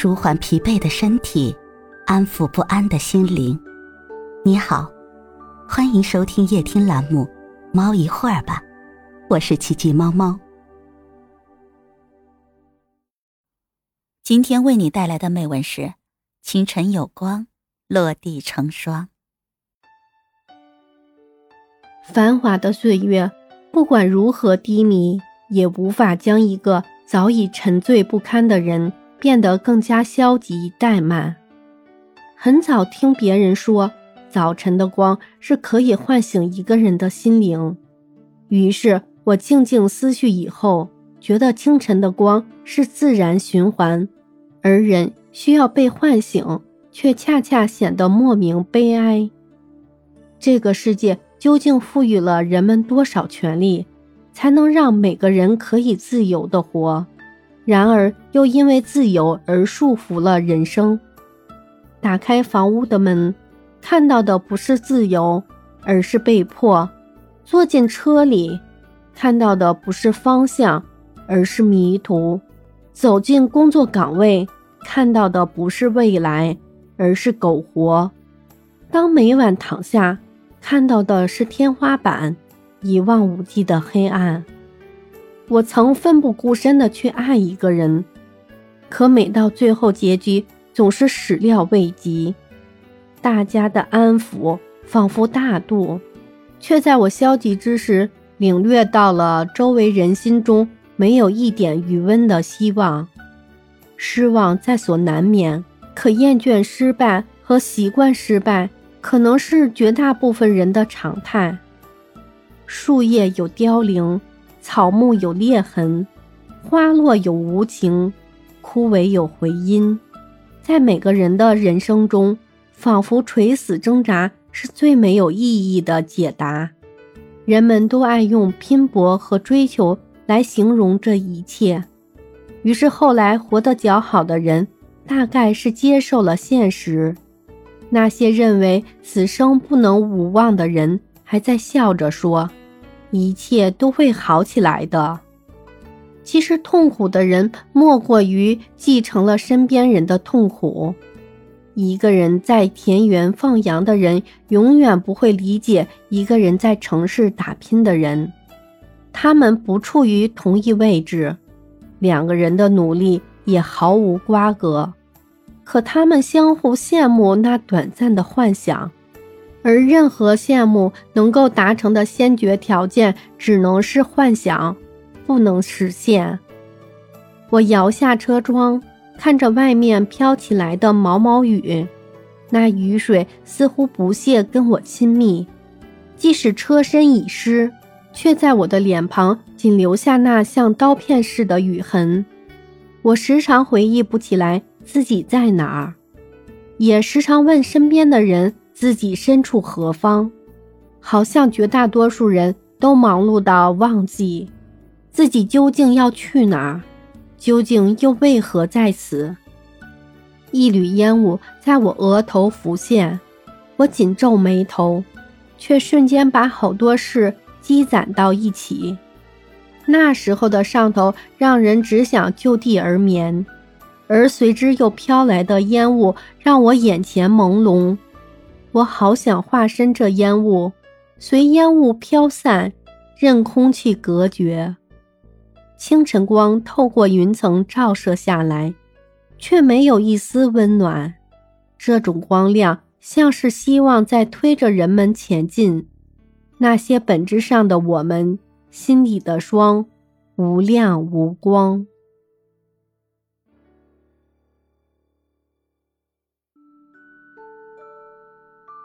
舒缓疲惫的身体，安抚不安的心灵。你好，欢迎收听夜听栏目《猫一会儿吧》，我是奇迹猫猫。今天为你带来的美文是：清晨有光，落地成霜。繁华的岁月，不管如何低迷，也无法将一个早已沉醉不堪的人。变得更加消极怠慢。很早听别人说，早晨的光是可以唤醒一个人的心灵。于是我静静思绪以后，觉得清晨的光是自然循环，而人需要被唤醒，却恰恰显得莫名悲哀。这个世界究竟赋予了人们多少权利，才能让每个人可以自由的活？然而，又因为自由而束缚了人生。打开房屋的门，看到的不是自由，而是被迫；坐进车里，看到的不是方向，而是迷途；走进工作岗位，看到的不是未来，而是苟活。当每晚躺下，看到的是天花板，一望无际的黑暗。我曾奋不顾身地去爱一个人，可每到最后结局总是始料未及。大家的安抚仿佛大度，却在我消极之时领略到了周围人心中没有一点余温的希望。失望在所难免，可厌倦失败和习惯失败，可能是绝大部分人的常态。树叶有凋零。草木有裂痕，花落有无情，枯萎有回音。在每个人的人生中，仿佛垂死挣扎是最没有意义的解答。人们都爱用拼搏和追求来形容这一切。于是后来活得较好的人，大概是接受了现实。那些认为此生不能无望的人，还在笑着说。一切都会好起来的。其实痛苦的人莫过于继承了身边人的痛苦。一个人在田园放羊的人，永远不会理解一个人在城市打拼的人。他们不处于同一位置，两个人的努力也毫无瓜葛。可他们相互羡慕那短暂的幻想。而任何羡慕能够达成的先决条件，只能是幻想，不能实现。我摇下车窗，看着外面飘起来的毛毛雨，那雨水似乎不屑跟我亲密，即使车身已湿，却在我的脸庞仅留下那像刀片似的雨痕。我时常回忆不起来自己在哪儿，也时常问身边的人。自己身处何方？好像绝大多数人都忙碌到忘记自己究竟要去哪儿，究竟又为何在此？一缕烟雾在我额头浮现，我紧皱眉头，却瞬间把好多事积攒到一起。那时候的上头让人只想就地而眠，而随之又飘来的烟雾让我眼前朦胧。我好想化身这烟雾，随烟雾飘散，任空气隔绝。清晨光透过云层照射下来，却没有一丝温暖。这种光亮像是希望在推着人们前进。那些本质上的我们，心里的霜，无亮无光。